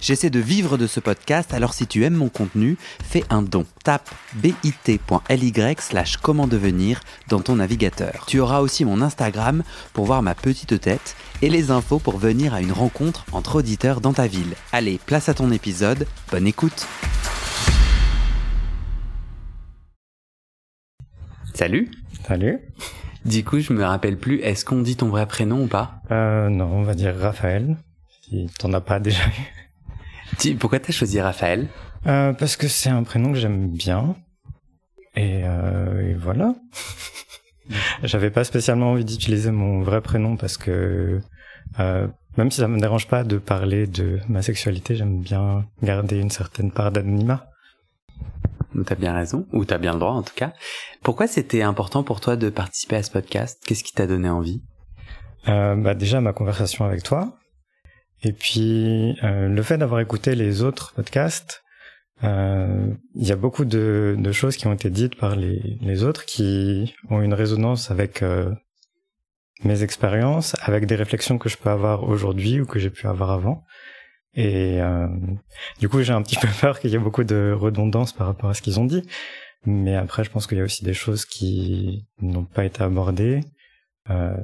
J'essaie de vivre de ce podcast, alors si tu aimes mon contenu, fais un don. Tape bit.ly slash comment devenir dans ton navigateur. Tu auras aussi mon Instagram pour voir ma petite tête et les infos pour venir à une rencontre entre auditeurs dans ta ville. Allez, place à ton épisode, bonne écoute Salut Salut Du coup, je me rappelle plus, est-ce qu'on dit ton vrai prénom ou pas? Euh, non, on va dire Raphaël, si t'en as pas déjà eu. Tu- Pourquoi t'as choisi Raphaël? Euh, parce que c'est un prénom que j'aime bien. Et, euh, et voilà. J'avais pas spécialement envie d'utiliser mon vrai prénom parce que euh, même si ça me dérange pas de parler de ma sexualité, j'aime bien garder une certaine part d'anonymat. T'as bien raison, ou t'as bien le droit en tout cas. Pourquoi c'était important pour toi de participer à ce podcast? Qu'est-ce qui t'a donné envie? Euh, bah déjà ma conversation avec toi, et puis euh, le fait d'avoir écouté les autres podcasts. euh, Il y a beaucoup de, de choses qui ont été dites par les, les autres qui ont une résonance avec euh, mes expériences, avec des réflexions que je peux avoir aujourd'hui ou que j'ai pu avoir avant. Et euh, du coup, j'ai un petit peu peur qu'il y ait beaucoup de redondance par rapport à ce qu'ils ont dit. Mais après, je pense qu'il y a aussi des choses qui n'ont pas été abordées, euh,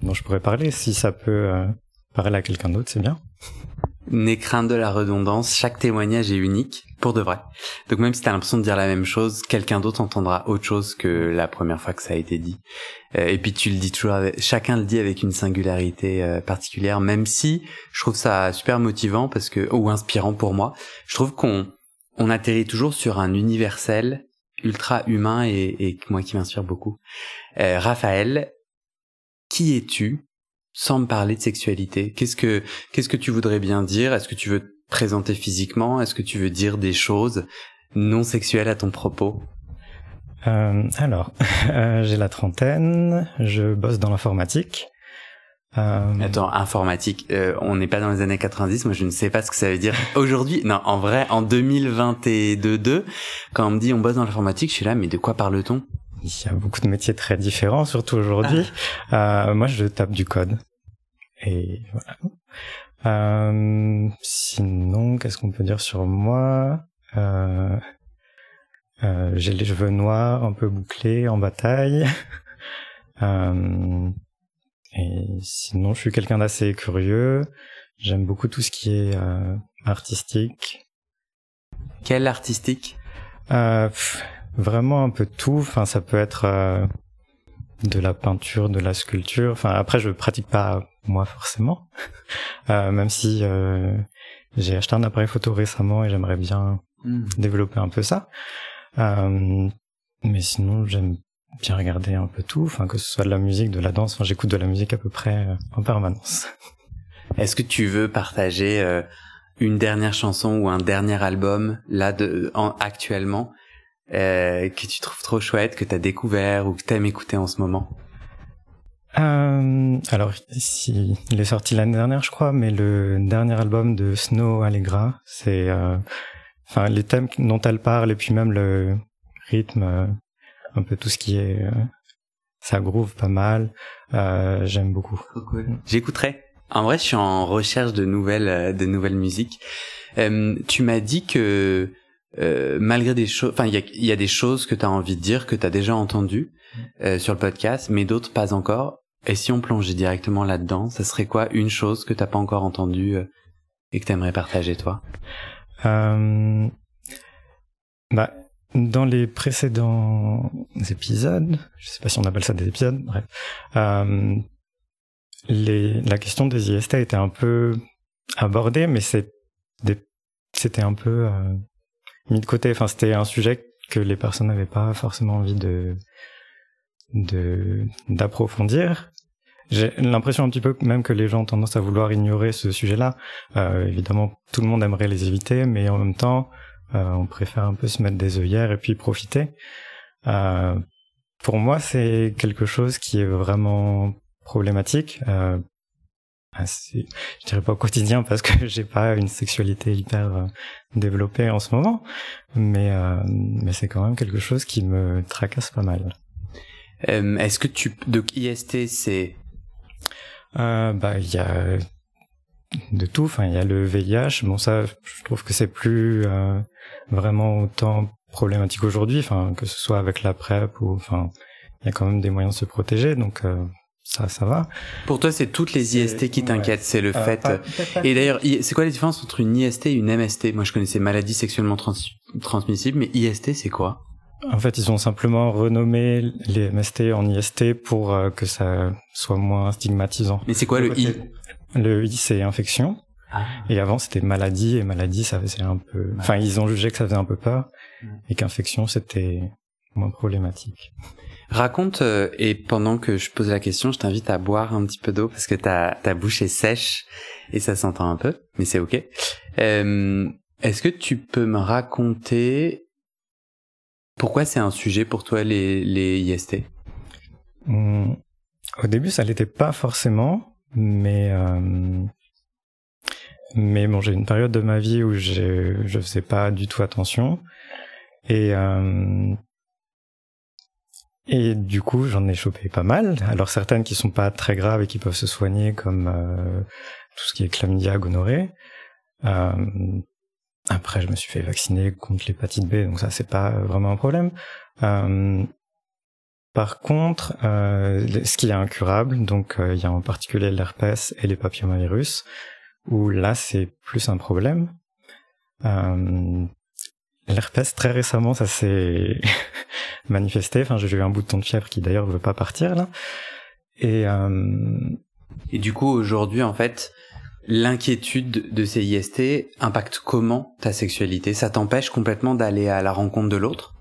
dont je pourrais parler. Si ça peut euh, parler à quelqu'un d'autre, c'est bien. N'aie crainte de la redondance, chaque témoignage est unique, pour de vrai. Donc même si t'as l'impression de dire la même chose, quelqu'un d'autre entendra autre chose que la première fois que ça a été dit. Euh, et puis tu le dis toujours, avec- chacun le dit avec une singularité euh, particulière, même si je trouve ça super motivant parce que ou inspirant pour moi. Je trouve qu'on on atterrit toujours sur un universel ultra humain et, et moi qui m'inspire beaucoup. Euh, Raphaël, qui es-tu? Sans me parler de sexualité. Qu'est-ce que qu'est-ce que tu voudrais bien dire? Est-ce que tu veux te présenter physiquement? Est-ce que tu veux dire des choses non sexuelles à ton propos? Euh, alors, euh, j'ai la trentaine, je bosse dans l'informatique. Euh, Attends, informatique, euh, on n'est pas dans les années 90, moi je ne sais pas ce que ça veut dire aujourd'hui. Non, en vrai, en 2022, quand on me dit on bosse dans l'informatique, je suis là, mais de quoi parle-t-on? Il y a beaucoup de métiers très différents, surtout aujourd'hui. Euh, moi, je tape du code. Et voilà. Euh, sinon, qu'est-ce qu'on peut dire sur moi? Euh, J'ai les cheveux noirs, un peu bouclés, en bataille. Et sinon, je suis quelqu'un d'assez curieux. J'aime beaucoup tout ce qui est artistique. Quel artistique? Pff, vraiment un peu tout. Enfin, ça peut être euh, de la peinture, de la sculpture. Enfin, après, je pratique pas moi forcément, Euh, même si euh, j'ai acheté un appareil photo récemment et j'aimerais bien Hmm. développer un peu ça. Mais sinon, j'aime bien regarder un peu tout. Enfin, que ce soit de la musique, de la danse. Enfin, j'écoute de la musique à peu près en permanence. Est-ce que tu veux partager une dernière chanson ou un dernier album là de en, actuellement? Euh, que tu trouves trop chouette, que t'as découvert ou que t'aimes écouter en ce moment? Euh, alors, si, il est sorti l'année dernière, je crois, mais le dernier album de Snow Allegra, c'est, euh, enfin, les thèmes dont elle parle et puis même le rythme, euh, un peu tout ce qui est, ça groove pas mal. J'aime beaucoup. J'écouterai. En vrai, je suis en recherche de nouvelles, de nouvelles musiques. Tu m'as dit que euh, malgré des choses, enfin, il y a, y a des choses que tu as envie de dire, que tu as déjà entendues euh, sur le podcast, mais d'autres pas encore. Et si on plongeait directement là-dedans, ça serait quoi une chose que t'as pas encore entendue euh, et que t'aimerais partager toi? Euh, bah, dans les précédents épisodes, je sais pas si on appelle ça des épisodes, bref, euh, les, la question des IST était un peu abordée, mais c'est des- c'était un peu euh, mis de côté. Enfin, c'était un sujet que les personnes n'avaient pas forcément envie de de d'approfondir. J'ai l'impression un petit peu même que les gens ont tendance à vouloir ignorer ce sujet-là. Euh, évidemment, tout le monde aimerait les éviter, mais en même temps, euh, on préfère un peu se mettre des œillères et puis profiter. Euh, pour moi, c'est quelque chose qui est vraiment problématique. Euh, assez, je dirais pas au quotidien parce que j'ai pas une sexualité hyper euh, développée en ce moment, mais euh, mais c'est quand même quelque chose qui me tracasse pas mal. Euh, Est-ce que tu donc IST c'est? Euh, bah il y a de tout, enfin il y a le VIH, bon ça je trouve que c'est plus euh, vraiment autant problématique aujourd'hui, enfin que ce soit avec la PrEP ou enfin il y a quand même des moyens de se protéger. Donc euh, ça, ça va. Pour toi, c'est toutes les IST qui t'inquiètent, c'est le Euh, fait. pas- Et d'ailleurs, c'est quoi la différence entre une IST et une MST Moi, je connaissais maladie sexuellement trans- transmissible, mais IST, c'est quoi? En fait, ils ont simplement renommé les MST en IST pour euh, que ça soit moins stigmatisant. Mais c'est quoi le I? Le I, c'est infection. Ah. Et avant, c'était maladie. Et maladie, ça faisait un peu... Enfin, ils ont jugé que ça faisait un peu peur. Et qu'infection, c'était moins problématique. Raconte, euh, et pendant que je pose la question, je t'invite à boire un petit peu d'eau parce que ta, ta bouche est sèche et ça s'entend un peu, mais c'est ok. Euh, Est-ce que tu peux me raconter pourquoi c'est un sujet pour toi les, les IST Hum, Au début, ça l'était pas forcément. Mais... euh, Mais bon, j'ai une période de ma vie où je je faisais pas du tout attention. Et... Et du coup, j'en ai chopé pas mal. Alors certaines qui sont pas très graves et qui peuvent se soigner, comme euh, tout ce qui est chlamydia, gonorrhée. Euh, après, je me suis fait vacciner contre l'hépatite B, donc ça c'est pas vraiment un problème. Euh, par contre, euh, ce qui est incurable, donc euh, il y a en particulier l'herpès et les papillomavirus, où là c'est plus un problème. L'herpès, très récemment, ça s'est manifesté. Enfin, j'ai eu un bouton de fièvre qui d'ailleurs veut pas partir là. Et euh, Et du coup, aujourd'hui, en fait, l'inquiétude de ces IST impacte comment ta sexualité? Ça t'empêche complètement d'aller à la rencontre de l'autre?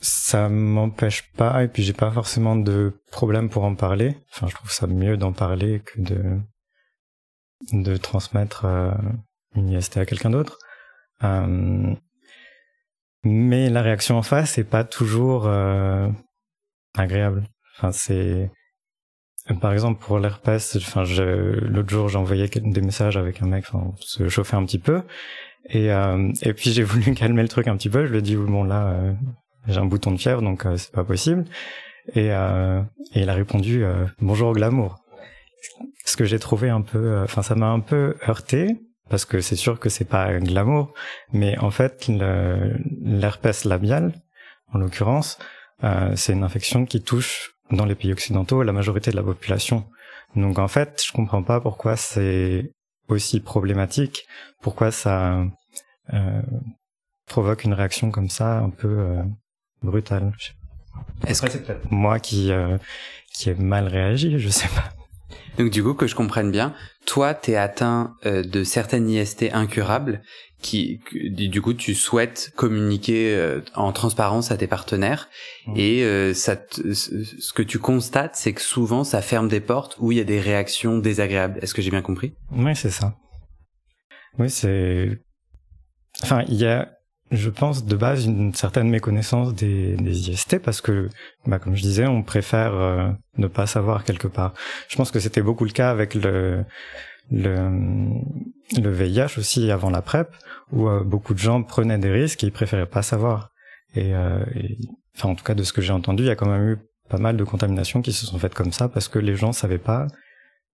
Ça m'empêche pas, et puis j'ai pas forcément de problème pour en parler. Enfin, je trouve ça mieux d'en parler que de de transmettre euh, une IST à quelqu'un d'autre. Euh, mais la réaction en face est pas toujours euh, agréable. Enfin, c'est par exemple pour l'herpès. Enfin, l'autre jour envoyé des messages avec un mec, enfin, se chauffait un petit peu, et euh, et puis j'ai voulu calmer le truc un petit peu. Je lui ai dit bon là, euh, j'ai un bouton de fièvre, donc euh, c'est pas possible. Et, euh, et il a répondu bonjour glamour. Ce que j'ai trouvé un peu, enfin ça m'a un peu heurté parce que c'est sûr que c'est pas glamour, mais en fait l'herpès labial, en l'occurrence, euh, c'est une infection qui touche dans les pays occidentaux la majorité de la population. Donc en fait, je comprends pas pourquoi c'est aussi problématique, pourquoi ça euh, provoque une réaction comme ça un peu euh, brutale. Est-ce que... c'est peut-être moi qui euh, qui ai mal réagi, je sais pas. Donc du coup, que je comprenne bien, toi, t'es atteint euh, de certaines IST incurables qui, du coup, tu souhaites communiquer euh, en transparence à tes partenaires Mhm. et euh, ça ce que tu constates, c'est que souvent, ça ferme des portes où il y a des réactions désagréables. Est-ce que j'ai bien compris? Oui, c'est ça. Oui, c'est. Enfin, il y a, je pense, de base, une certaine méconnaissance des, des IST parce que, bah, comme je disais, on préfère euh, ne pas savoir quelque part. Je pense que c'était beaucoup le cas avec le le, le VIH aussi avant la PrEP, où euh, beaucoup de gens prenaient des risques et ils préféraient pas savoir. Et, euh, et- enfin, en tout cas, de ce que j'ai entendu, il y a quand même eu pas mal de contaminations qui se sont faites comme ça parce que les gens savaient pas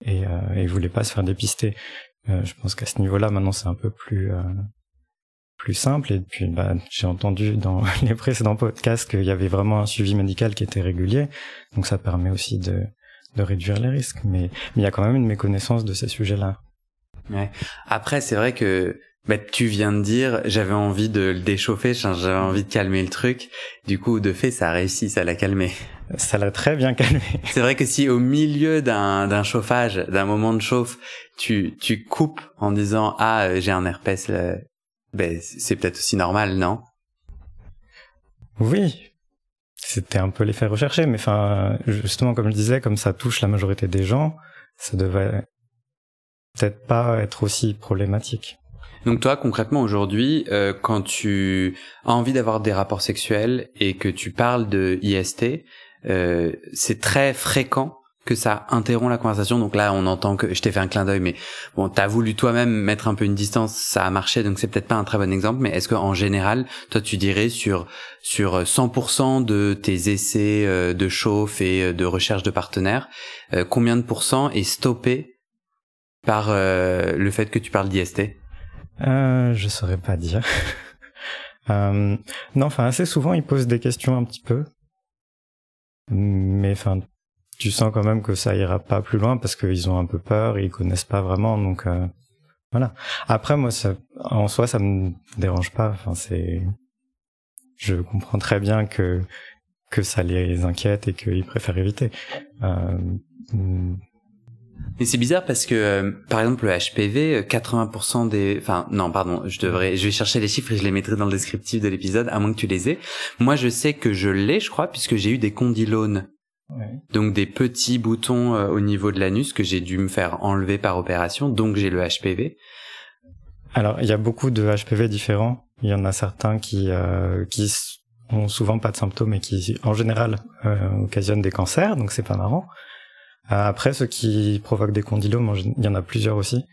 et, euh, et voulaient pas se faire dépister. Euh, je pense qu'à ce niveau-là, maintenant, c'est un peu plus euh, plus simple. Et puis, bah, j'ai entendu dans les précédents podcasts qu'il y avait vraiment un suivi médical qui était régulier, donc ça permet aussi de de réduire les risques. Mais mais il y a quand même une méconnaissance de ces sujets-là. Après, c'est vrai que bah, tu viens de dire, j'avais envie de le déchauffer, j'avais envie de calmer le truc. Du coup, de fait, ça a réussi, ça l'a calmé. Ça l'a très bien calmé. C'est vrai que si au milieu d'un d'un chauffage, d'un moment de chauffe, tu tu coupes en disant ah euh, j'ai un herpès, ben c'est peut-être aussi normal, non? Oui, c'était un peu l'effet recherché, mais enfin, justement, comme je disais, comme ça touche la majorité des gens, ça devait peut-être pas être aussi problématique. Donc toi, concrètement aujourd'hui, euh, quand tu as envie d'avoir des rapports sexuels et que tu parles de IST, euh, c'est très fréquent que ça interrompt la conversation. Donc là, on entend que je t'ai fait un clin d'œil, mais bon, t'as voulu toi-même mettre un peu une distance, ça a marché, donc c'est peut-être pas un très bon exemple. Mais est-ce que en général, toi, tu dirais sur sur 100% de tes essais euh, de chauffe et euh, de recherche de partenaires, euh, combien de pourcents est stoppé par le fait que tu parles d'IST? Euh, Je saurais pas dire. non, enfin assez souvent, ils posent des questions un petit peu, mais enfin tu sens quand même que ça ira pas plus loin parce qu'ils ont un peu peur, ils connaissent pas vraiment, donc euh, voilà. Après, moi, ça, en soi, ça me dérange pas. Enfin, c'est, je comprends très bien que que ça les inquiète et qu'ils préfèrent éviter. Euh, mais c'est bizarre parce que, euh, par exemple, le HPV, 80% des, enfin, non, pardon, je devrais, je vais chercher les chiffres et je les mettrai dans le descriptif de l'épisode, à moins que tu les aies. Moi, je sais que je l'ai, je crois, puisque j'ai eu des condylones donc des petits boutons euh, au niveau de l'anus que j'ai dû me faire enlever par opération, donc j'ai le HPV. Alors il y a beaucoup de HPV différents. Il y en a certains qui euh, qui ont souvent pas de symptômes et qui en général euh, occasionnent des cancers, donc c'est pas marrant. après ceux qui provoquent des condylomes, il y en a plusieurs aussi,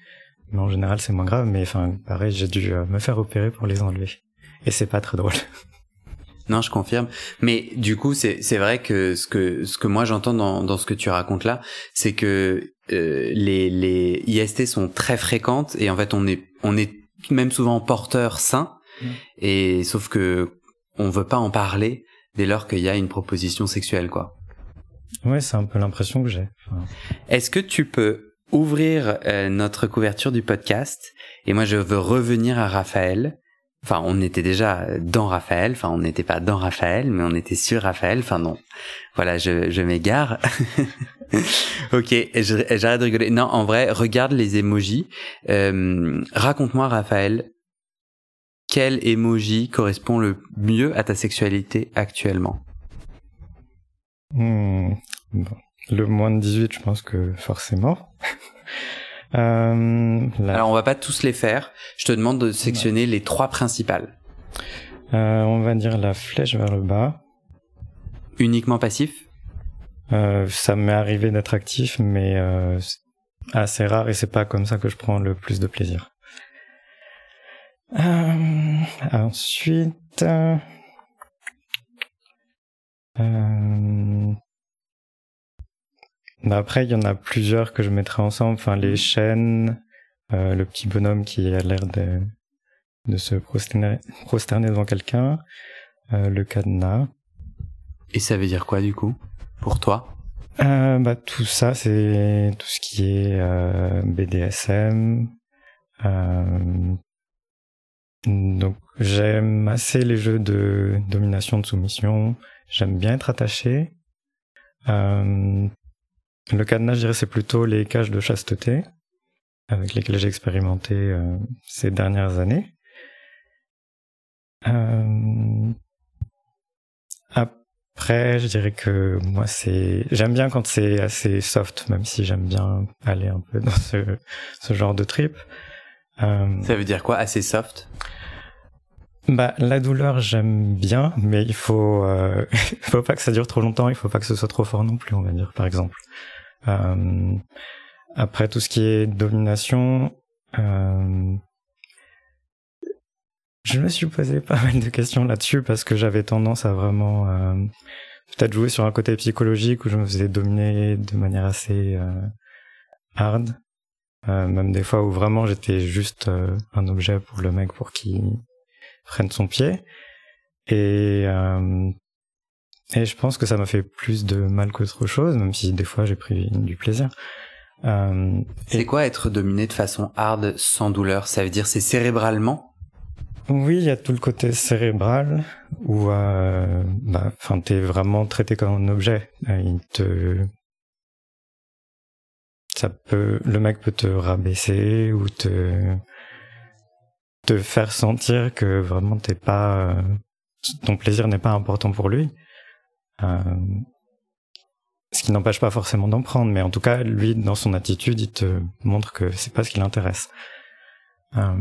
mais en général c'est moins grave. Mais enfin pareil, j'ai dû me faire opérer pour les enlever et c'est pas très drôle. Non, je confirme. Mais du coup, c'est c'est vrai que ce que ce que moi j'entends dans dans ce que tu racontes là, c'est que euh, les les IST sont très fréquentes et en fait on est on est même souvent porteur sain mmh. et sauf que on veut pas en parler dès lors qu'il y a une proposition sexuelle quoi. Ouais, c'est un peu l'impression que j'ai. Est-ce que tu peux ouvrir euh, notre couverture du podcast? Et moi je veux revenir à Raphaël Enfin, on était déjà dans Raphaël. Enfin, on n'était pas dans Raphaël, mais on était sur Raphaël. Enfin, non. Voilà, je, je m'égare. ok, j'arrête de rigoler. Non, en vrai, regarde les emojis. Euh, Raconte-moi, Raphaël, quel emoji correspond le mieux à ta sexualité actuellement? Hmm, Le moins de 18, je pense que forcément. Euh, Alors on va pas tous les faire. Je te demande de sectionner les trois principales. Euh, on va dire la flèche vers le bas. Uniquement passif? Euh, Ça m'est arrivé d'être actif, mais euh, assez rare et c'est pas comme ça que je prends le plus de plaisir. Euh, ensuite, après, il y en a plusieurs que je mettrai ensemble. Enfin, les chaînes, euh, le petit bonhomme qui a l'air de, de se prosterner, prosterner devant quelqu'un, euh, le cadenas. Et ça veut dire quoi du coup pour toi? Euh, bah, tout ça, c'est tout ce qui est euh, BDSM. Euh, donc j'aime assez les jeux de domination, de soumission. J'aime bien être attaché. Euh, le cadenas, je dirais, c'est plutôt les cages de chasteté avec lesquelles j'ai expérimenté euh, ces dernières années. Euh, après, je dirais que moi, c'est j'aime bien quand c'est assez soft, même si j'aime bien aller un peu dans ce, genre de trip. Euh, Ça veut dire quoi, assez soft? Bah, la douleur, j'aime bien, mais il faut, euh, faut pas que ça dure trop longtemps, il faut pas que ce soit trop fort non plus, on va dire, par exemple. Euh, après tout ce qui est domination, euh, je me suis posé pas mal de questions là-dessus parce que j'avais tendance à vraiment euh, peut-être jouer sur un côté psychologique où je me faisais dominer de manière assez euh, hard. Euh, même des fois où vraiment j'étais juste euh, un objet pour le mec pour qu'il prenne son pied. Et et je pense que ça m'a fait plus de mal qu'autre chose, même si des fois j'ai pris du plaisir. Euh, c'est quoi être dominé de façon hard sans douleur? Ça veut dire c'est cérébralement? Oui, il y a tout le côté cérébral où, euh, bah, enfin, t'es vraiment traité comme un objet. Euh, il te, ça peut, le mec peut te rabaisser ou te, te faire sentir que vraiment t'es pas, euh, ton plaisir n'est pas important pour lui. Euh, ce qui n'empêche pas forcément d'en prendre, mais en tout cas, lui, dans son attitude, il te montre que c'est pas ce qui l'intéresse. Euh...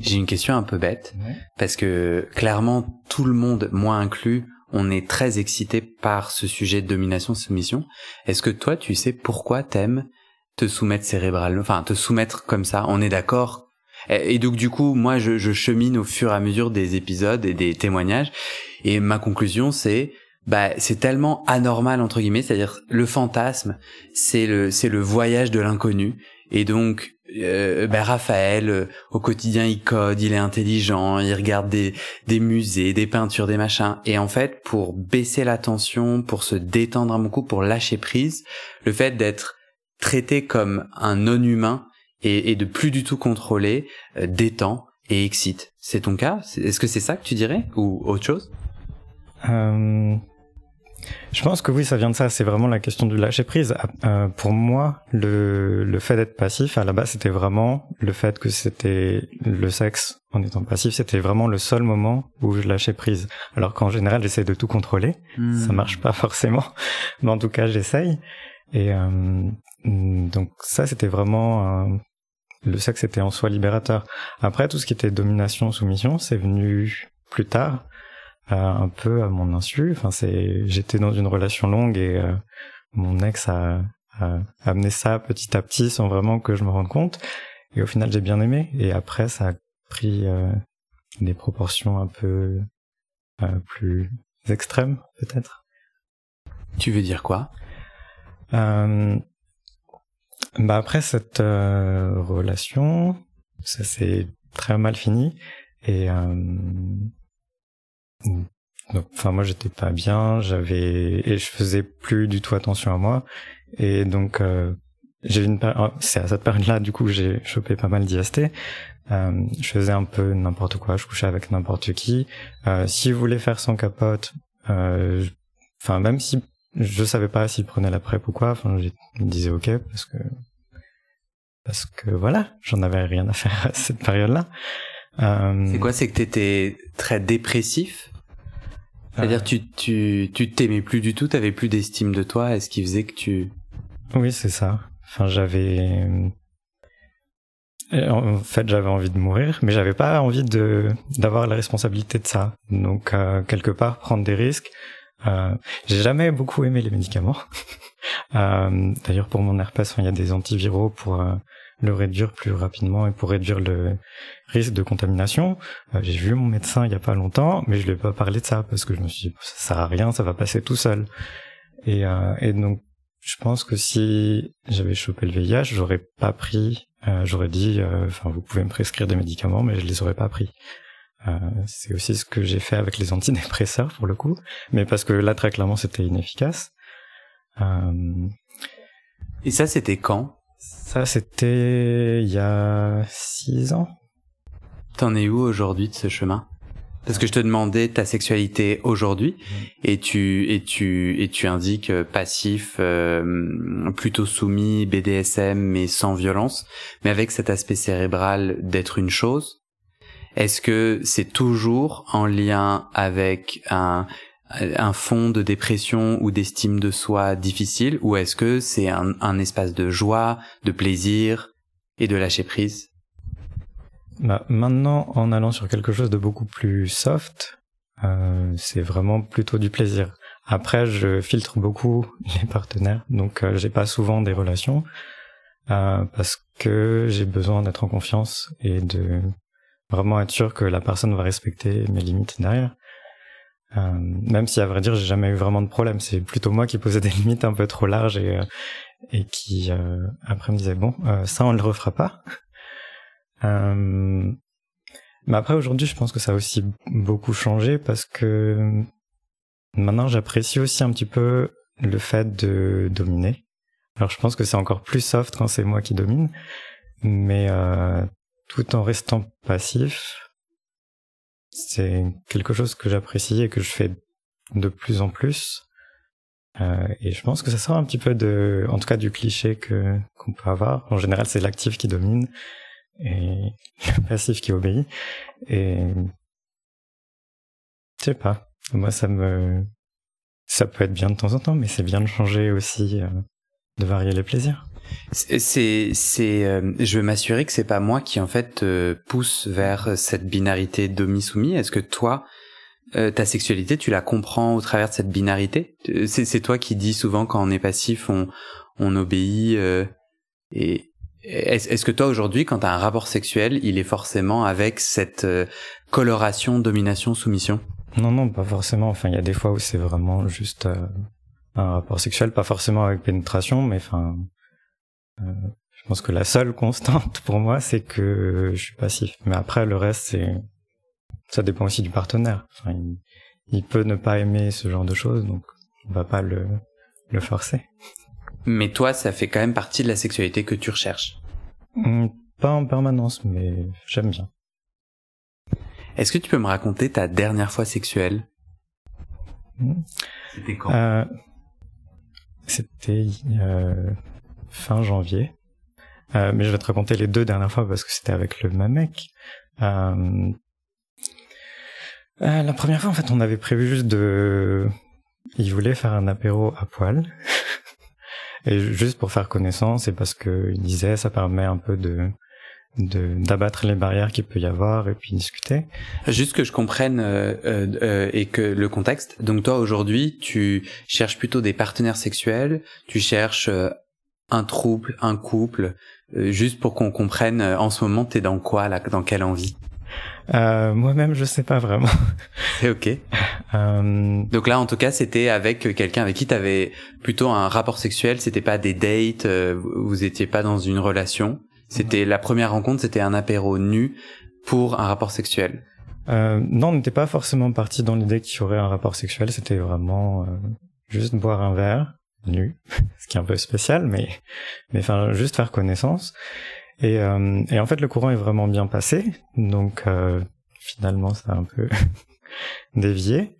J'ai une question un peu bête, parce que clairement, tout le monde, moi inclus, on est très excité par ce sujet de domination-soumission. Est-ce que toi, tu sais pourquoi t'aimes te soumettre cérébralement, enfin te soumettre comme ça? On est d'accord et donc du coup, moi, je, je, chemine au fur et à mesure des épisodes et des témoignages, et ma conclusion, c'est bah c'est tellement anormal entre guillemets, c'est-à-dire le fantasme, c'est le c'est le voyage de l'inconnu, et donc euh, ben Raphaël, euh, au quotidien, il code, il est intelligent, il regarde des, des musées, des peintures, des machins. Et en fait, pour baisser la tension, pour se détendre un coup, pour lâcher prise, le fait d'être traité comme un non-humain et, et, de plus du tout contrôler, euh, détend et excite. C'est ton cas? Est-ce que c'est ça que tu dirais? Ou autre chose? Euh, je pense que oui, ça vient de ça. C'est vraiment la question du lâcher prise. Euh, pour moi, le, le fait d'être passif, à la base, c'était vraiment le fait que c'était le sexe en étant passif, c'était vraiment le seul moment où je lâchais prise. Alors qu'en général, j'essaie de tout contrôler. Hmm. Ça marche pas forcément, mais en tout cas, j'essaye. Et euh, donc ça, c'était vraiment euh, le sexe était en soi libérateur. Après, tout ce qui était domination, soumission, c'est venu plus tard un peu à mon insu. Enfin, c'est, j'étais dans une relation longue et euh, mon ex a, a, amené ça petit à petit sans vraiment que je me rende compte. Et au final, j'ai bien aimé. Et après, ça a pris euh, des proportions un peu euh, plus extrêmes, peut-être. Tu veux dire quoi? Euh, Bah après cette relation, ça s'est très mal fini. Et enfin moi j'étais pas bien, j'avais et je faisais plus du tout attention à moi et donc euh, j'ai une oh, c'est à cette période-là du coup j'ai chopé pas mal d'IST. Euh, je faisais un peu n'importe quoi, je couchais avec n'importe qui. Euh, s'il voulait faire sans capote, euh, enfin même si je savais pas s'il prenait la PrEP ou quoi, enfin je me disais ok parce que parce que voilà, j'en avais rien à faire à cette période-là. Euh, c'est quoi? C'est que t'étais très dépressif C'est-à-dire tu tu tu t'aimais plus du tout, t'avais plus d'estime de toi, est-ce qui faisait que tu Oui, c'est ça. Enfin, j'avais euh, en fait, j'avais envie de mourir, mais j'avais pas envie de d'avoir la responsabilité de ça. Donc euh, quelque part prendre des risques. Euh, j'ai jamais beaucoup aimé les médicaments. euh, D'ailleurs, pour mon herpès, il y a des antiviraux pour le réduire plus rapidement et pour réduire le risque de contamination. Euh, j'ai vu mon médecin il y a pas longtemps, mais je lui ai pas parlé de ça parce que je me suis dit ça sert à rien, ça va passer tout seul. Et, euh, et donc je pense que si j'avais chopé le VIH, j'aurais pas pris, euh, j'aurais dit, enfin vous pouvez me prescrire des médicaments, mais je les aurais pas pris. C'est aussi ce que j'ai fait avec les antidépresseurs pour le coup, mais parce que là très clairement c'était inefficace. Et ça c'était quand? ça, c'était il y a six ans. T'en es où aujourd'hui de ce chemin? Parce que je te demandais ta sexualité aujourd'hui et tu et tu et tu indiques euh, passif, euh, plutôt soumis, BDSM mais sans violence, mais avec cet aspect cérébral d'être une chose. Est-ce que c'est toujours en lien avec un fond de dépression ou d'estime de soi difficile ou est-ce que c'est un, un, espace de joie, de plaisir et de lâcher prise? Bah, Maintenant, en allant sur quelque chose de beaucoup plus soft, euh, c'est vraiment plutôt du plaisir. Après, je filtre beaucoup les partenaires, donc euh, j'ai pas souvent des relations euh, parce que j'ai besoin d'être en confiance et de vraiment être sûr que la personne va respecter mes limites derrière. Euh, même si à vrai dire j'ai jamais eu vraiment de problème, c'est plutôt moi qui posais des limites un peu trop larges et euh, qui euh, après me disait bon ça on le refera pas. mais après aujourd'hui je pense que ça a aussi beaucoup changé parce que maintenant j'apprécie aussi un petit peu le fait de dominer. Alors je pense que c'est encore plus soft quand c'est moi qui domine, mais tout en restant passif, c'est quelque chose que j'apprécie et que je fais de plus en plus. Euh, et je pense que ça sort un petit peu de, en tout cas, du cliché que qu'on peut avoir. En général, c'est l'actif qui domine et le passif qui obéit. Et je sais pas. Moi, ça me, ça peut être bien de temps en temps, mais c'est bien de changer aussi, euh, de varier les plaisirs. C'est, c'est, euh, je veux m'assurer que c'est pas moi qui en fait pousse vers cette binarité domi-soumis. Est-ce que toi, euh, ta sexualité, tu la comprends au travers de cette binarité? C'est toi qui dis souvent quand on est passif, on, on obéit. Euh, et est-ce que toi aujourd'hui, quand tu as un rapport sexuel, il est forcément avec cette euh, coloration, domination, soumission? Non, non, pas forcément. Enfin, il y a des fois où c'est vraiment juste euh, un rapport sexuel, pas forcément avec pénétration, mais enfin, je pense que la seule constante pour moi, c'est que je suis passif. Mais après, le reste, c'est ça dépend aussi du partenaire. Enfin, il, peut ne pas aimer ce genre de choses, donc on va pas le, le forcer. Mais toi, ça fait quand même partie de la sexualité que tu recherches. Hmm, pas en permanence, mais j'aime bien. Est-ce que tu peux me raconter ta dernière fois sexuelle? Hmm. C'était quand? Euh, C'était euh, fin janvier. Euh, mais je vais te raconter les deux dernières fois parce que c'était avec le même mec. Euh, euh, la première fois, en fait, on avait prévu juste de... Il voulait faire un apéro à poil. et juste pour faire connaissance et parce que il disait ça permet un peu de d'abattre les barrières qu'il peut y avoir et puis discuter. Juste que je comprenne et que le contexte. Donc toi aujourd'hui, tu cherches plutôt des partenaires sexuels, tu cherches un trouble, un couple, juste pour qu'on comprenne en ce moment t'es dans quoi là, dans quelle envie? Euh, Moi-même, je sais pas vraiment. C'est ok. Euh... Donc là, en tout cas, c'était avec quelqu'un avec qui tu avais plutôt un rapport sexuel. C'était pas des dates. Euh, vous étiez pas dans une relation. C'était la première rencontre. C'était un apéro nu pour un rapport sexuel. Euh, non, on n'était pas forcément parti dans l'idée qu'il y aurait un rapport sexuel. C'était vraiment euh, juste boire un verre nu, ce qui est un peu spécial, mais mais enfin juste faire connaissance. Et, euh, et en fait, le courant est vraiment bien passé. Donc, euh, finalement, ça a un peu dévié.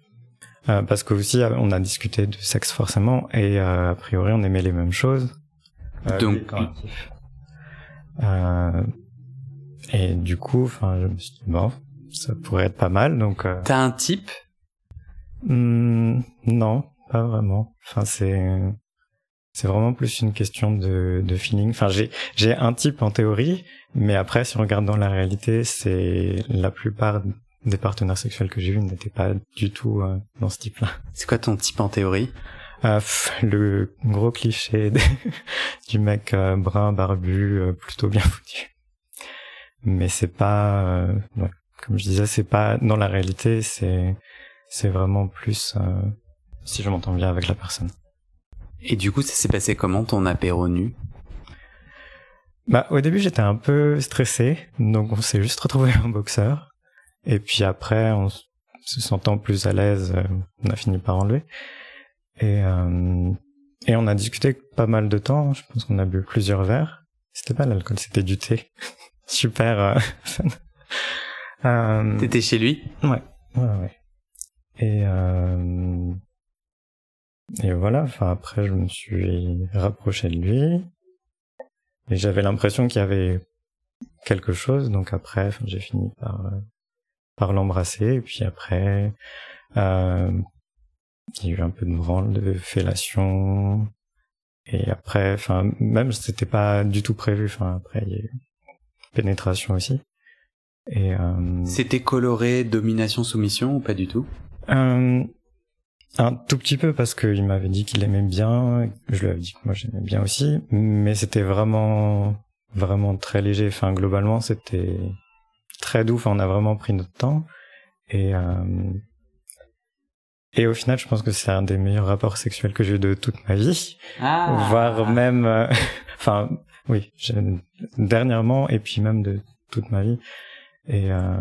Euh, parce que aussi, on a discuté de sexe forcément. Et a priori, on aimait les mêmes choses. donc, et du coup, enfin, je me suis dit, bon, ça pourrait être pas mal. Donc, t'as un type? hmm, Non, pas vraiment. Enfin, c'est c'est vraiment plus une question de, de feeling. Enfin, j'ai j'ai un type en théorie, mais après, si on regarde dans la réalité, c'est la plupart des partenaires sexuels que j'ai vus n'étaient pas du tout euh, dans ce type-là. C'est quoi ton type en théorie? Euh, Le gros cliché du mec euh, brun, barbu, plutôt bien foutu. Mais c'est pas, ouais, comme je disais, c'est pas dans la réalité. C'est c'est vraiment plus si je m'entends bien avec la personne. Et du coup, ça s'est passé comment ton apéro nu? Bah, au début, j'étais un peu stressé, donc on s'est juste retrouvé en boxeur. Et puis après, on se sentant plus à l'aise, euh, on a fini par enlever. Et, euh, et on a discuté pas mal de temps. Je pense qu'on a bu plusieurs verres. C'était pas l'alcool, c'était du thé. Super euh, euh, T'étais chez lui? Ouais, ouais, ouais. Et et voilà, enfin après je me suis rapproché de lui. Et j'avais l'impression qu'il y avait quelque chose, donc après j'ai fini par euh, par l'embrasser. Et puis après euh, il y a eu un peu de branle, de fellation. Et après, enfin même c'était pas du tout prévu, enfin après il y a eu pénétration aussi. Et euh, c'était coloré domination soumission ou pas du tout? Euh, un tout petit peu parce qu'il m'avait dit qu'il aimait bien, je lui avais dit que moi j'aimais bien aussi, mais c'était vraiment vraiment très léger. Enfin globalement c'était très doux. Enfin on a vraiment pris notre temps et euh, et au final je pense que c'est un des meilleurs rapports sexuels que j'ai eu de toute ma vie, ah. voire même, euh, enfin oui dernièrement et puis même de toute ma vie. Et euh,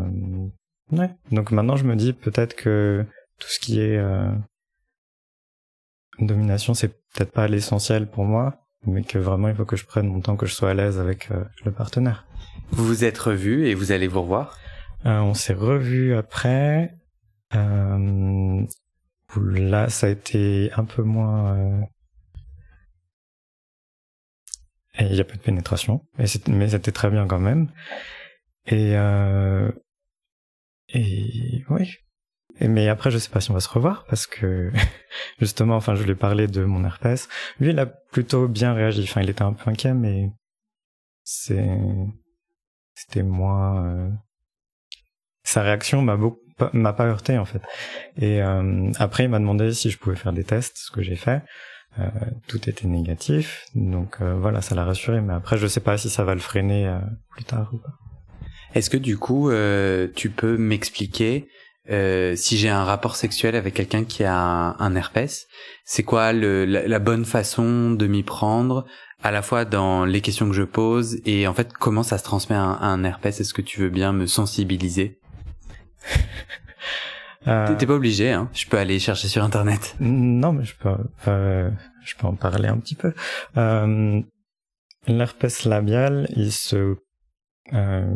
ouais donc maintenant je me dis peut-être que tout ce qui est euh, domination, c'est peut-être pas l'essentiel pour moi, mais que vraiment il faut que je prenne mon temps, que je sois à l'aise avec euh, le partenaire. Vous vous êtes revus et vous allez vous revoir? Euh, On s'est revus après. Euh, là, ça a été un peu moins. Et il y a peu de pénétration, mais c'était très bien quand même. Et et oui, mais après, je sais pas si on va se revoir parce que justement, enfin, je lui ai parlé de mon herpès. Lui, il a plutôt bien réagi. Enfin, il était un peu inquiet, mais c'est c'était moins. Euh, sa réaction m'a beaucoup m'a pas heurté en fait. Et après, il m'a demandé si je pouvais faire des tests, ce que j'ai fait. tout était négatif, donc voilà, ça l'a rassuré. Mais après, je sais pas si ça va le freiner plus tard ou pas. Est-ce que du coup, tu peux m'expliquer euh, si j'ai un rapport sexuel avec quelqu'un qui a un, herpès, c'est quoi le, la, bonne façon de m'y prendre à la fois dans les questions que je pose et en fait comment ça se transmet à un, herpès? Est-ce que tu veux bien me sensibiliser? Euh... T'es pas obligé, hein. Je peux aller chercher sur internet. Non, mais je peux, euh, je peux en parler un petit peu. Euh, l'herpès labial, il se euh,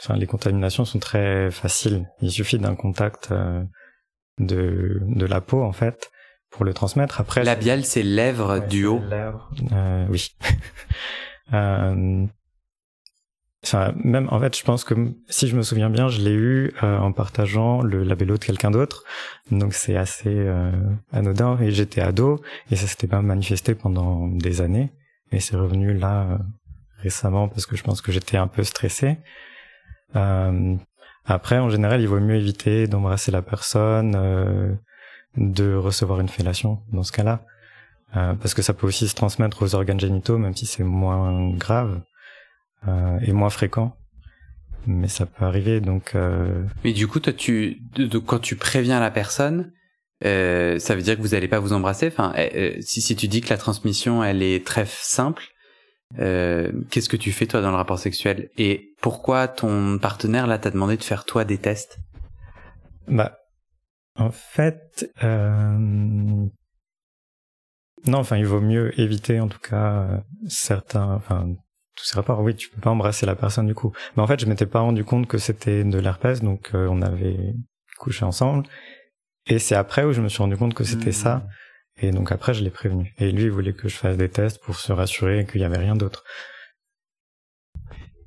enfin, les contaminations sont très faciles. Il suffit d'un contact euh, de, de la peau, en fait, pour le transmettre. Après, labial, c'est lèvres du haut. Lèvres, euh, oui. euh, même en fait, je pense que si je me souviens bien, je l'ai eu euh, en partageant le labello de quelqu'un d'autre. Donc c'est assez euh, anodin. Et j'étais ado et ça s'était pas manifesté pendant des années. Et c'est revenu là récemment parce que je pense que j'étais un peu stressé. Euh, après, en général, il vaut mieux éviter d'embrasser la personne, euh, de recevoir une fellation dans ce cas-là, euh, parce que ça peut aussi se transmettre aux organes génitaux, même si c'est moins grave et moins fréquent. Mais ça peut arriver donc euh... mais du coup toi tu de, quand tu préviens la personne euh, ça veut dire que vous allez pas vous embrasser? Enfin si si tu dis que la transmission elle est très simple euh, qu'est-ce que tu fais toi dans le rapport sexuel? Et pourquoi ton partenaire là t'a demandé de faire toi des tests? Bah, en fait, euh... non, enfin, il vaut mieux éviter en tout cas certains, enfin, tous ces rapports. Oui, tu peux pas embrasser la personne du coup. Mais en fait, je m'étais pas rendu compte que c'était de l'herpès, donc euh, on avait couché ensemble. Et c'est après où je me suis rendu compte que c'était ça. Et donc après, je l'ai prévenu. Et lui, il voulait que je fasse des tests pour se rassurer qu'il y avait rien d'autre.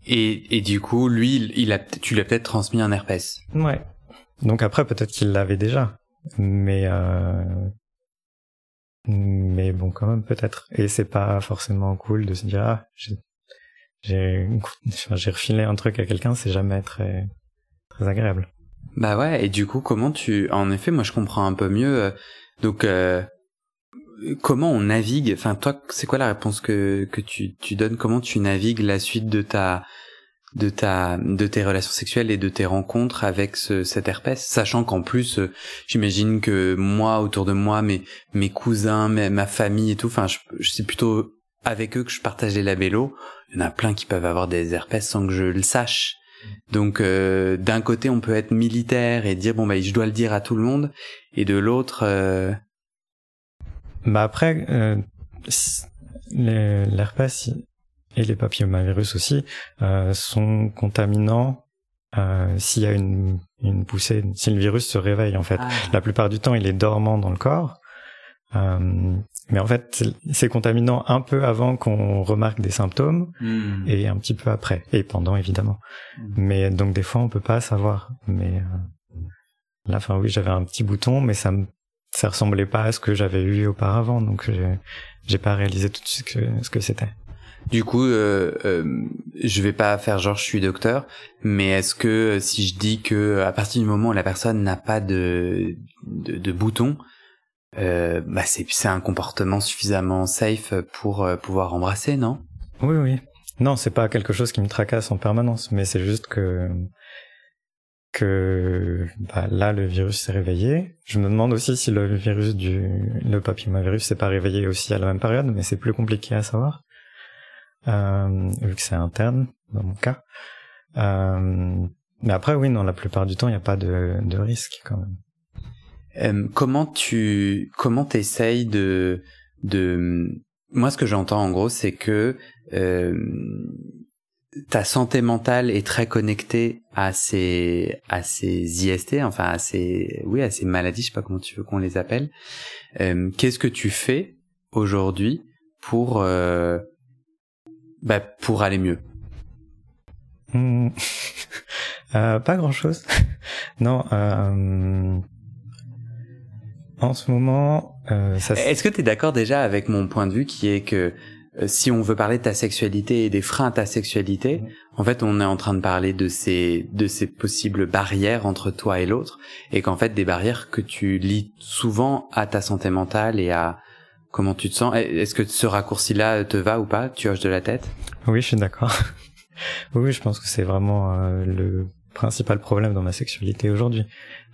Et, et du coup, lui, il a, tu lui as peut-être transmis un herpès. Ouais. Donc après, peut-être qu'il l'avait déjà. Mais euh... mais bon, quand même, peut-être. Et c'est pas forcément cool de se dire ah, j'ai j'ai j'ai refilé un truc à quelqu'un, c'est jamais très très agréable. Bah ouais. Et du coup, comment tu En effet, moi, je comprends un peu mieux. Euh, donc, euh, comment on navigue Enfin, toi, c'est quoi la réponse que que tu tu donnes? Comment tu navigues la suite de ta de ta de tes relations sexuelles et de tes rencontres avec ce, cet herpès, sachant qu'en plus, euh, j'imagine que moi autour de moi, mes mes cousins, ma famille et tout, enfin, je, je plutôt avec eux que je partage les labellos. Il y en a plein qui peuvent avoir des herpès sans que je le sache. Donc euh, d'un côté on peut être militaire et dire bon bah je dois le dire à tout le monde et de l'autre euh, bah après, euh, l'herpès et les papillomavirus aussi euh, sont contaminants euh, s'il y a une, une poussée, si le virus se réveille en fait. Ah. La plupart du temps, il est dormant dans le corps. Euh, mais en fait, c'est contaminant un peu avant qu'on remarque des symptômes hmm. et un petit peu après et pendant évidemment. Hmm. Mais donc des fois on peut pas savoir. Mais euh, là, enfin oui, j'avais un petit bouton, mais ça me ça ressemblait pas à ce que j'avais eu auparavant, donc j'ai pas réalisé tout de suite ce que c'était. Du coup, euh, euh, je vais pas faire genre je suis docteur, mais est-ce que euh, si je dis que à partir du moment où la personne n'a pas de de, de bouton, euh, bah c'est c'est un comportement suffisamment safe pour euh, pouvoir embrasser, non? Oui, oui. Non, c'est pas quelque chose qui me tracasse en permanence, mais c'est juste que que bah, là le virus s'est réveillé. Je me demande aussi si le virus du le papillomavirus s'est pas réveillé aussi à la même période, mais c'est plus compliqué à savoir euh, vu que c'est interne dans mon cas. Euh, mais après oui, non, la plupart du temps il n'y a pas de, de risque quand même. Euh, comment tu comment t'essayes de de moi ce que j'entends en gros c'est que euh, ta santé mentale est très connectée à ces à ces IST, enfin à ces oui à ces maladies, je sais pas comment tu veux qu'on les appelle. Euh, Qu'est-ce que tu fais aujourd'hui pour euh, bah, pour aller mieux? Hmm. euh, Pas grand chose. non. Euh, en ce moment, ça. Est-ce que tu es d'accord déjà avec mon point de vue qui est que si on veut parler de ta sexualité et des freins à ta sexualité, en fait, on est en train de parler de ces de ces possibles barrières entre toi et l'autre, et qu'en fait, des barrières que tu lis souvent à ta santé mentale et à comment tu te sens. Est-ce que ce raccourci-là te va ou pas? Tu hoches de la tête? Oui, je suis d'accord. oui, je pense que c'est vraiment euh, le principal problème dans ma sexualité aujourd'hui.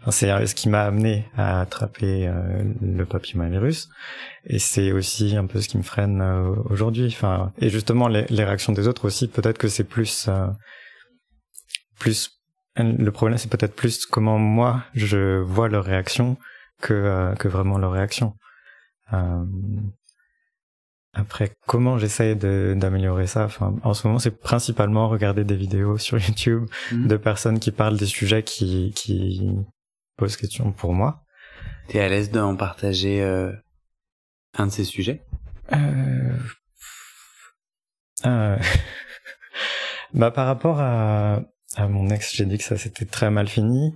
C'est ce qui m'a amené à attraper euh, le papillomavirus et c'est aussi un peu ce qui me freine euh, aujourd'hui. Enfin, et justement les, les, réactions des autres aussi. Peut-être que c'est plus plus le problème, c'est peut-être plus comment moi je vois leurs réactions que que vraiment leurs réactions. Euh, après, comment j'essaye d'améliorer ça? Enfin, En ce moment, c'est principalement regarder des vidéos sur YouTube mhm. de personnes qui parlent des sujets qui, qui posent question pour moi. T'es à l'aise d'en partager euh, un de ces sujets? Euh... euh bah, Par rapport à, à mon ex, j'ai dit que ça s'était très mal fini.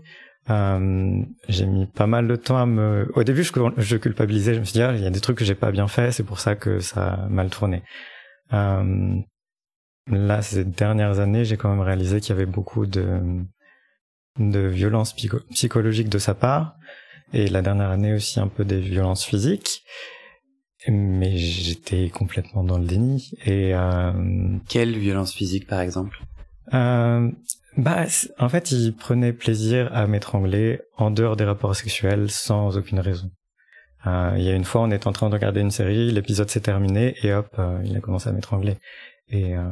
Euh, j'ai mis pas mal de temps à me. Au début, je, je culpabilisais. Je me suis dit, ah, il y a des trucs que j'ai pas bien fait, c'est pour ça que ça a mal tourné. Euh, là, ces dernières années, j'ai quand même réalisé qu'il y avait beaucoup de de violences psychologiques de sa part, et la dernière année aussi un peu des violences physiques. Mais j'étais complètement dans le déni. Et euh... quelle violence physique, par exemple? Euh, bah, en fait, il prenait plaisir à m'étrangler en dehors des rapports sexuels sans aucune raison. Euh, il y a une fois, on est en train de regarder une série, l'épisode s'est terminé et hop, euh, il a commencé à m'étrangler. Et euh,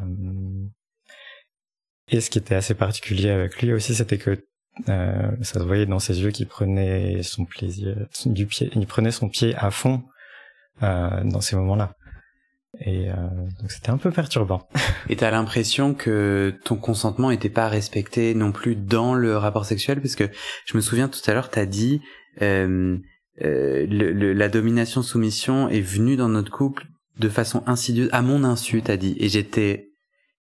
et ce qui était assez particulier avec lui aussi, c'était que euh, ça se voyait dans ses yeux qu'il prenait son plaisir du pied, il prenait son pied à fond euh, dans ces moments-là. Et euh, donc c'était un peu perturbant. Et t'as l'impression que ton consentement n'était pas respecté non plus dans le rapport sexuel, parce que je me souviens tout à l'heure, t'as dit euh, euh, le, la domination-soumission est venue dans notre couple de façon insidieuse, à mon insu, t'as dit. Et j'étais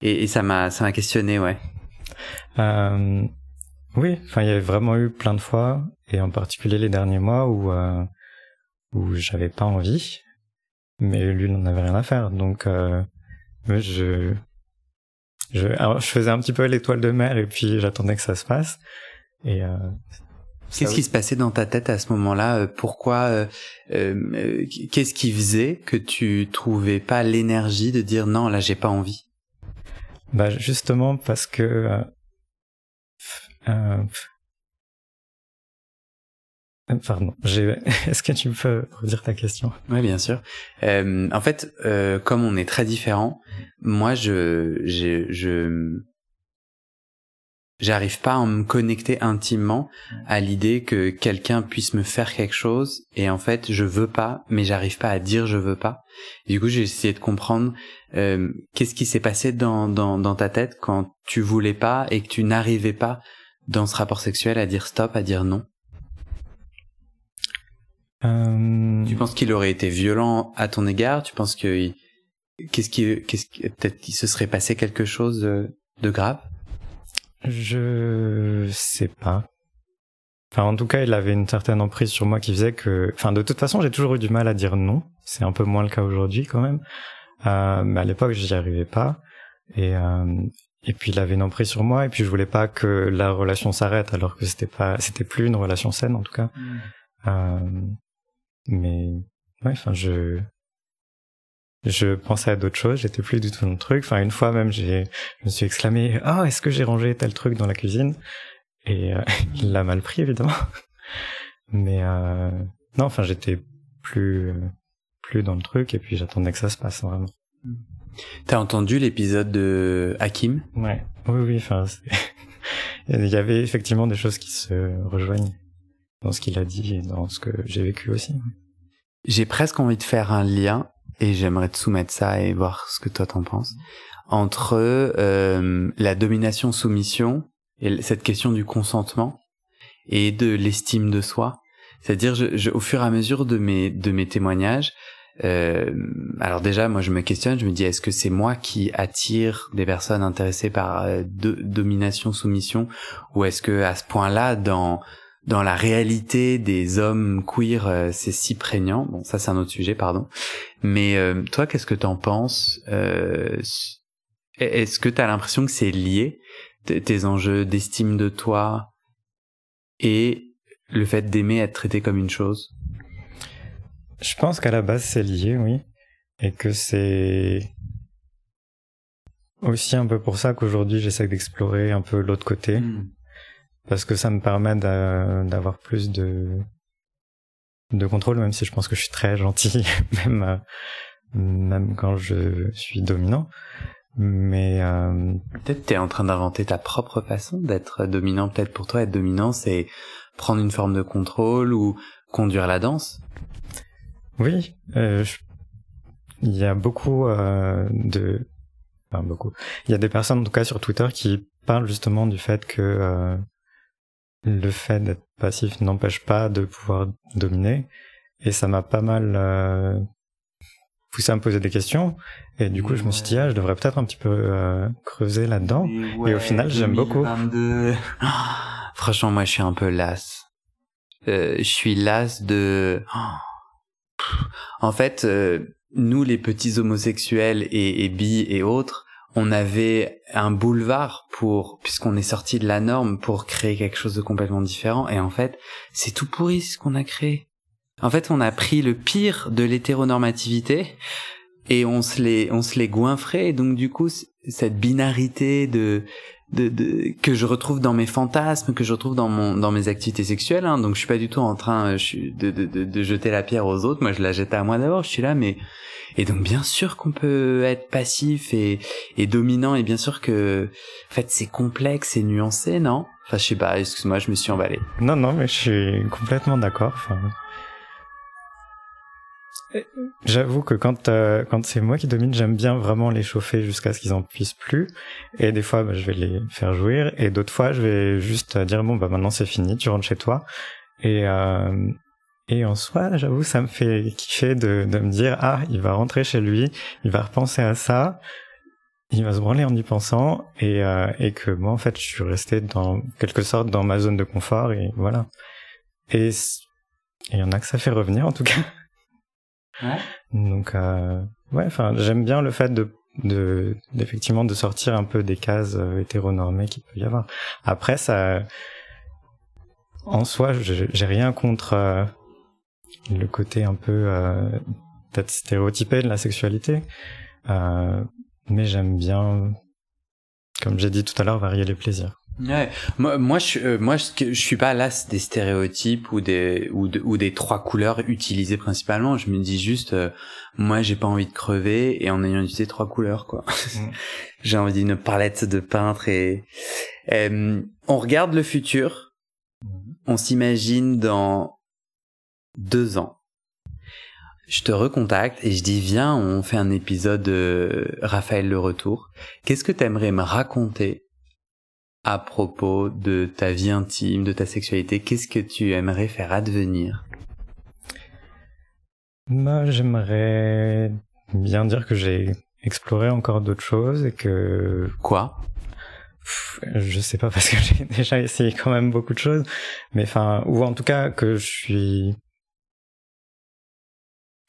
et, et, ça m'a ça m'a questionné, ouais. Euh, oui, enfin il y avait vraiment eu plein de fois, et en particulier les derniers mois où euh, où j'avais pas envie mais lui n'en avait rien à faire. Donc euh, je je, alors, je faisais un petit peu l'étoile de mer et puis j'attendais que ça se passe. Et euh, Qu'est-ce qui se passait dans ta tête à ce moment-là? Pourquoi euh, euh, Qu'est-ce qui faisait que tu trouvais pas l'énergie de dire non là j'ai pas envie Bah justement parce que euh, pardon, est-ce que tu peux redire ta question? Oui, bien sûr. Euh, en fait, euh, comme on est très différents, moi, je, je, je, j'arrive pas à me connecter intimement à l'idée que quelqu'un puisse me faire quelque chose et en fait, je veux pas, mais j'arrive pas à dire je veux pas. du coup, j'ai essayé de comprendre euh, qu'est-ce qui s'est passé dans, dans, dans ta tête quand tu voulais pas et que tu n'arrivais pas dans ce rapport sexuel à dire stop, à dire non? Euh... Tu penses qu'il aurait été violent à ton égard? Tu penses que qu'est-ce qui, qu'est-ce peut-être qu'il se serait passé quelque chose de, grave? Je sais pas. Enfin, en tout cas, il avait une certaine emprise sur moi qui faisait que, enfin, de toute façon, j'ai toujours eu du mal à dire non. C'est un peu moins le cas aujourd'hui, quand même. Euh, mais à l'époque, j'y arrivais pas. Et euh, et puis il avait une emprise sur moi. Et puis je voulais pas que la relation s'arrête, alors que c'était pas, c'était plus une relation saine, en tout cas. Mm. Euh, mais ouais, enfin je je pensais à d'autres choses, j'étais plus du tout dans le truc. Enfin une fois même j'ai je me suis exclamé "Oh, est-ce que j'ai rangé tel truc dans la cuisine? Et euh, il l'a mal pris évidemment. Mais euh, non, enfin j'étais plus plus dans le truc et puis j'attendais que ça se passe vraiment. T'as entendu l'épisode de Hakim? Ouais. Oui oui, enfin il y avait effectivement des choses qui se rejoignent dans ce qu'il a dit et dans ce que j'ai vécu aussi. J'ai presque envie de faire un lien et j'aimerais te soumettre ça et voir ce que toi t'en penses. Entre euh, la domination-soumission et cette question du consentement et de l'estime de soi. C'est-à-dire, je, au fur et à mesure de mes de mes témoignages, euh, alors déjà, moi, je me questionne, je me dis, est-ce que c'est moi qui attire des personnes intéressées par euh, domination-soumission, ou est-ce que à ce point-là, dans dans la réalité des hommes queer, euh, c'est si prégnant. Bon, ça c'est un autre sujet, pardon. Mais euh, toi, qu'est-ce que t'en penses euh, Est-ce que t'as l'impression que c'est lié tes enjeux d'estime de toi et le fait d'aimer être traité comme une chose? Je pense qu'à la base c'est lié, oui, et que c'est aussi un peu pour ça qu'aujourd'hui j'essaie d'explorer un peu l'autre côté. Hmm parce que ça me permet d'avoir plus de de contrôle, même si je pense que je suis très gentil, même euh, même quand je suis dominant. Mais euh... peut-être t'es en train d'inventer ta propre façon d'être dominant. Peut-être pour toi être dominant, c'est prendre une forme de contrôle ou conduire la danse. Oui, euh, il y a beaucoup euh, de, enfin beaucoup. Il y a des personnes, en tout cas sur Twitter, qui parlent justement du fait que le fait d'être passif n'empêche pas de pouvoir dominer. Et ça m'a pas mal euh, poussé à me poser des questions. Et du coup, je me suis dit, ah, je devrais peut-être un petit peu euh, creuser là-dedans. Et, au final, j'aime beaucoup. Franchement, moi, je suis un peu las. Euh, je suis las de... En fait, nous, les petits homosexuels et, et bi et autres, on avait un boulevard pour, puisqu'on est sorti de la norme, pour créer quelque chose de complètement différent. Et en fait, c'est tout pourri ce qu'on a créé. En fait, on a pris le pire de l'hétéronormativité et on se l'est, on se l'est goinfré. Et donc, du coup, cette binarité de, de, de, que je retrouve dans mes fantasmes, que je retrouve dans mon dans mes activités sexuelles. Hein. Donc je suis pas du tout en train de, de, de, de jeter la pierre aux autres. Moi je la jette à moi d'abord. Je suis là, mais et donc bien sûr qu'on peut être passif et, dominant et bien sûr que en fait c'est complexe et nuancé, non? Enfin je sais pas. Excuse-moi, je me suis emballé. Non non, mais je suis complètement d'accord. Enfin, J'avoue que quand euh, quand c'est moi qui domine, j'aime bien vraiment les chauffer jusqu'à ce qu'ils en puissent plus. Et des fois, bah, je vais les faire jouir. Et d'autres fois, je vais juste dire bon bah maintenant c'est fini, tu rentres chez toi. Et euh, et en soi, j'avoue, ça me fait kiffer de de me dire ah il va rentrer chez lui, il va repenser à ça, il va se branler en y pensant et euh, et que moi en fait je suis resté dans quelque sorte dans ma zone de confort et voilà. Et il y en a que ça fait revenir en tout cas. Donc euh, ouais, enfin j'aime bien le fait de de d'effectivement de sortir un peu des cases euh, hétéronormées qu'il peut y avoir. Après ça en soi, j'ai rien contre euh, le côté un peu euh, peut-être stéréotypé de la sexualité, euh, mais j'aime bien, comme j'ai dit tout à l'heure, varier les plaisirs. Ouais. Moi, moi, je, euh, moi, je, suis pas las des stéréotypes ou des ou, ou des trois couleurs utilisées principalement. Je me dis juste, euh, moi, j'ai pas envie de crever et en ayant utilisé trois couleurs, quoi. Mm. j'ai envie d'une palette de peintre et euh, on regarde le futur. Mm. On s'imagine dans deux ans. Je te recontacte et je dis viens, on fait un épisode de Raphaël le retour. Qu'est-ce que t'aimerais me raconter à propos de ta vie intime, de ta sexualité? Qu'est-ce que tu aimerais faire advenir? Moi, j'aimerais bien dire que j'ai exploré encore d'autres choses et que... Quoi? Je sais pas parce que j'ai déjà essayé quand même beaucoup de choses, mais enfin, ou en tout cas que je suis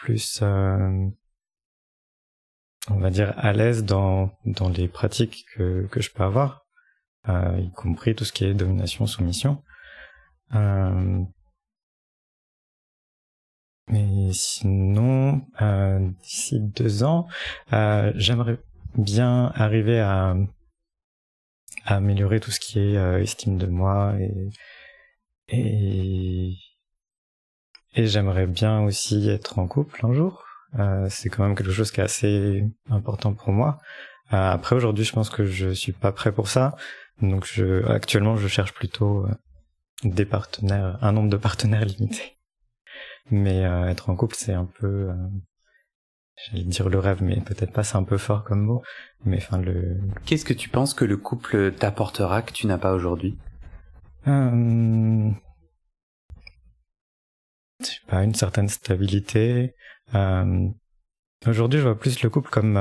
plus, euh, on va dire, à l'aise dans les pratiques que je peux avoir. Euh, y compris tout ce qui est domination, soumission. Euh, mais sinon, d'ici deux ans, j'aimerais bien arriver à, améliorer tout ce qui est estime de moi et, et j'aimerais bien aussi être en couple un jour. Euh, c'est quand même quelque chose qui est assez important pour moi. après aujourd'hui, je pense que je suis pas prêt pour ça. Donc je, actuellement, je cherche plutôt euh, des partenaires, un nombre de partenaires limité. Mais euh, être en couple, c'est un peu, euh, j'allais dire le rêve, mais peut-être pas, c'est un peu fort comme mot. Mais enfin le. Qu'est-ce que tu penses que le couple t'apportera que tu n'as pas aujourd'hui? Une certaine stabilité. Aujourd'hui, je vois plus le couple comme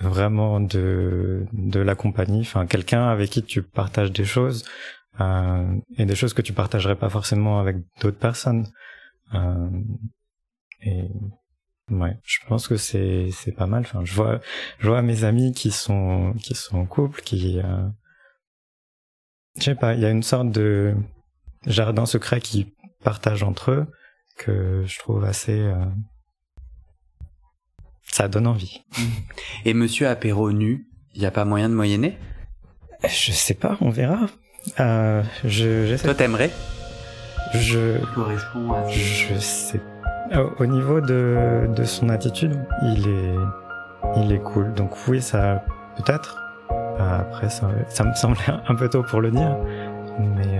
vraiment de de la compagnie, enfin quelqu'un avec qui tu partages des choses euh, et des choses que tu partagerais pas forcément avec d'autres personnes. Euh, et ouais, je pense que c'est c'est pas mal. Enfin, je vois je vois mes amis qui sont qui sont en couple, qui euh, je sais pas, il y a une sorte de jardin secret qui partagent entre eux que je trouve assez euh, ça donne envie. Et Monsieur Apéro nu, il n'y a pas moyen de moyenner? Je sais pas, on verra. Euh, je, Toi, t'aimerais? Je. correspond à. Je sais. Au niveau de, de son attitude, il est, il est cool. Donc oui, ça peut-être. Après, ça, ça me semblait un peu tôt pour le dire, mais euh,